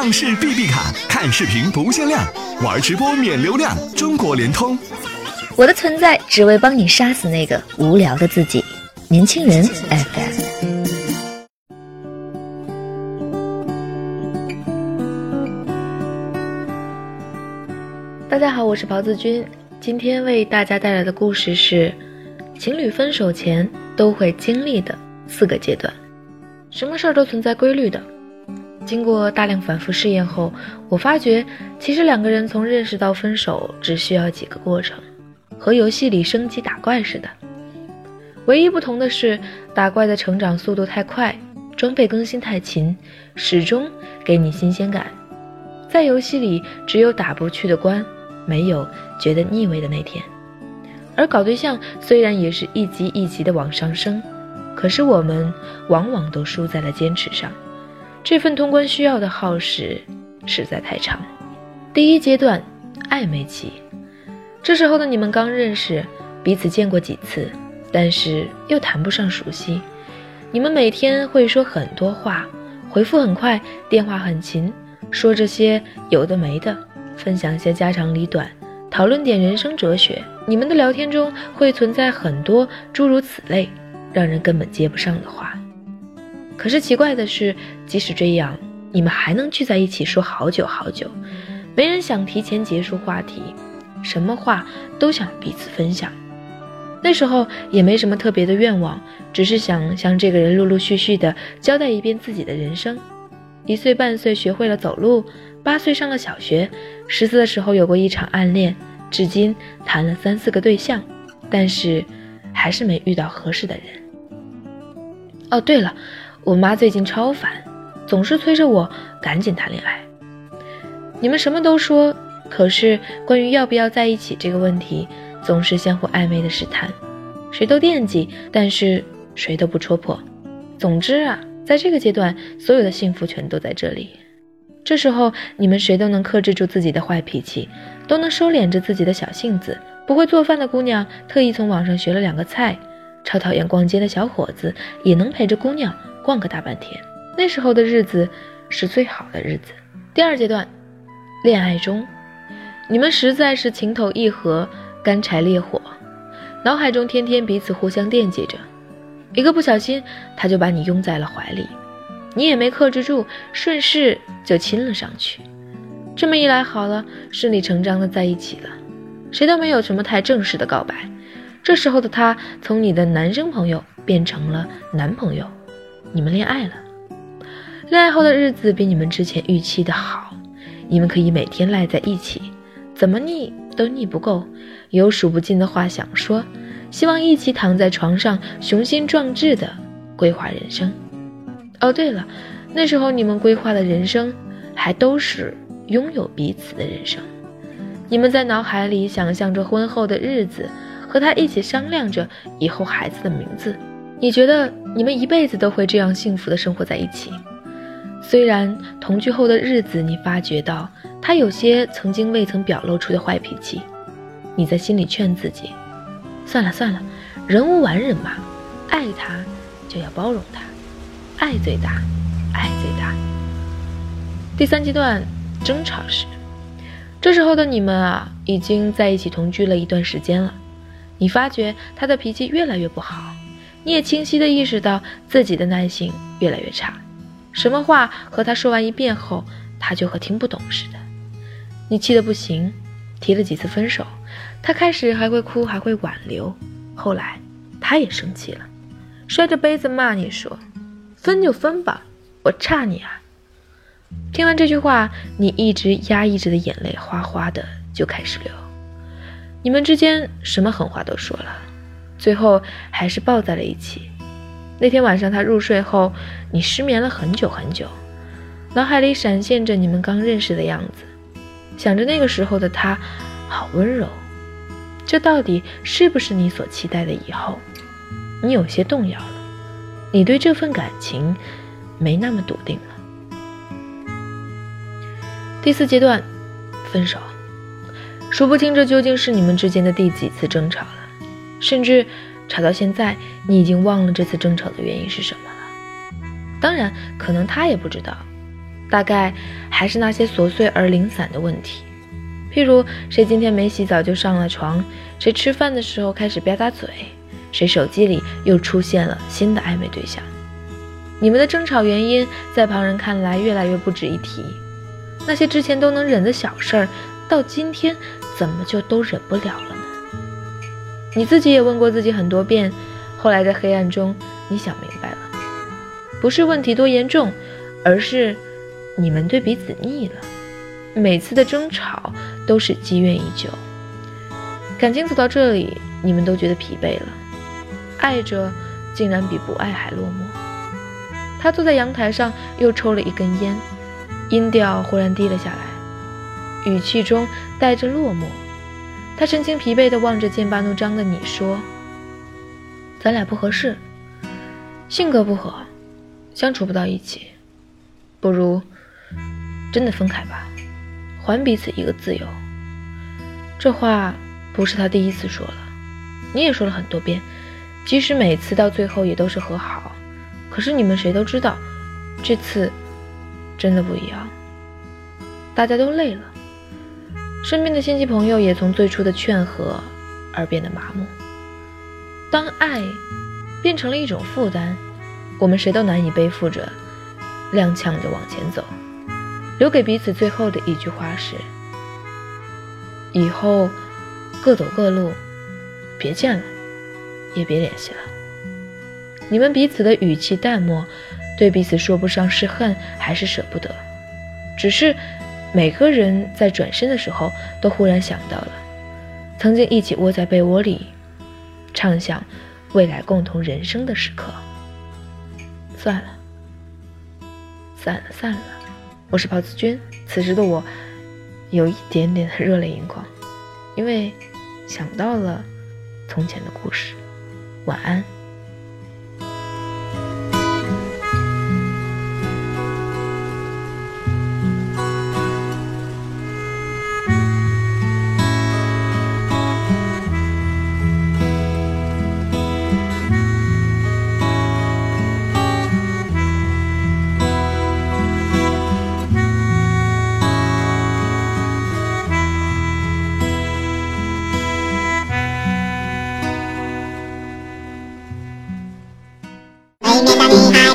畅视 B B 卡，看视频不限量，玩直播免流量。中国联通。我的存在只为帮你杀死那个无聊的自己。年轻人 FM。大家好，我是袍子君，今天为大家带来的故事是：情侣分手前都会经历的四个阶段。什么事儿都存在规律的。经过大量反复试验后，我发觉其实两个人从认识到分手只需要几个过程，和游戏里升级打怪似的。唯一不同的是，打怪的成长速度太快，装备更新太勤，始终给你新鲜感。在游戏里，只有打不去的关，没有觉得腻味的那天。而搞对象虽然也是一级一级的往上升，可是我们往往都输在了坚持上。这份通关需要的耗时实在太长。第一阶段，暧昧期，这时候的你们刚认识，彼此见过几次，但是又谈不上熟悉。你们每天会说很多话，回复很快，电话很勤，说这些有的没的，分享些家长里短，讨论点人生哲学。你们的聊天中会存在很多诸如此类，让人根本接不上的话。可是奇怪的是，即使这样，你们还能聚在一起说好久好久。没人想提前结束话题，什么话都想彼此分享。那时候也没什么特别的愿望，只是想向这个人陆陆续续的交代一遍自己的人生。一岁半岁学会了走路，八岁上了小学，十四的时候有过一场暗恋，至今谈了三四个对象，但是还是没遇到合适的人。哦，对了。我妈最近超烦，总是催着我赶紧谈恋爱。你们什么都说，可是关于要不要在一起这个问题，总是相互暧昧的试探，谁都惦记，但是谁都不戳破。总之啊，在这个阶段，所有的幸福全都在这里。这时候，你们谁都能克制住自己的坏脾气，都能收敛着自己的小性子。不会做饭的姑娘，特意从网上学了两个菜；超讨厌逛街的小伙子，也能陪着姑娘。逛个大半天，那时候的日子是最好的日子。第二阶段，恋爱中，你们实在是情投意合，干柴烈火，脑海中天天彼此互相惦记着。一个不小心，他就把你拥在了怀里，你也没克制住，顺势就亲了上去。这么一来，好了，顺理成章的在一起了，谁都没有什么太正式的告白。这时候的他，从你的男生朋友变成了男朋友。你们恋爱了，恋爱后的日子比你们之前预期的好，你们可以每天赖在一起，怎么腻都腻不够，有数不尽的话想说，希望一起躺在床上雄心壮志的规划人生。哦，对了，那时候你们规划的人生还都是拥有彼此的人生，你们在脑海里想象着婚后的日子，和他一起商量着以后孩子的名字。你觉得你们一辈子都会这样幸福的生活在一起？虽然同居后的日子，你发觉到他有些曾经未曾表露出的坏脾气，你在心里劝自己：算了算了，人无完人嘛，爱他就要包容他，爱最大，爱最大。第三阶段争吵时，这时候的你们啊，已经在一起同居了一段时间了，你发觉他的脾气越来越不好。你也清晰地意识到自己的耐性越来越差，什么话和他说完一遍后，他就和听不懂似的。你气得不行，提了几次分手，他开始还会哭，还会挽留，后来他也生气了，摔着杯子骂你说：“分就分吧，我差你啊！”听完这句话，你一直压抑着的眼泪哗哗的就开始流。你们之间什么狠话都说了。最后还是抱在了一起。那天晚上他入睡后，你失眠了很久很久，脑海里闪现着你们刚认识的样子，想着那个时候的他，好温柔。这到底是不是你所期待的以后？你有些动摇了，你对这份感情没那么笃定了。第四阶段，分手。数不清这究竟是你们之间的第几次争吵。甚至吵到现在，你已经忘了这次争吵的原因是什么了。当然，可能他也不知道，大概还是那些琐碎而零散的问题，譬如谁今天没洗澡就上了床，谁吃饭的时候开始吧嗒嘴，谁手机里又出现了新的暧昧对象。你们的争吵原因在旁人看来越来越不值一提，那些之前都能忍的小事儿，到今天怎么就都忍不了了？你自己也问过自己很多遍，后来在黑暗中，你想明白了，不是问题多严重，而是。你们对彼此腻了，每次的争吵都是积怨已久。感情走到这里，你们都觉得疲惫了，爱着竟然比不爱还落寞。他坐在阳台上，又抽了一根烟，音调忽然低了下来，语气中带着落寞。他神情疲惫地望着剑拔弩张的你说：“咱俩不合适，性格不合，相处不到一起，不如……”真的分开吧，还彼此一个自由。这话不是他第一次说了，你也说了很多遍。即使每次到最后也都是和好，可是你们谁都知道，这次真的不一样。大家都累了，身边的亲戚朋友也从最初的劝和而变得麻木。当爱变成了一种负担，我们谁都难以背负着，踉跄着往前走。留给彼此最后的一句话是：以后各走各路，别见了，也别联系了。你们彼此的语气淡漠，对彼此说不上是恨还是舍不得，只是每个人在转身的时候，都忽然想到了曾经一起窝在被窝里，畅想未来共同人生的时刻。算了，散了，散了。我是袍子君，此时的我有一点点的热泪盈眶，因为想到了从前的故事。晚安。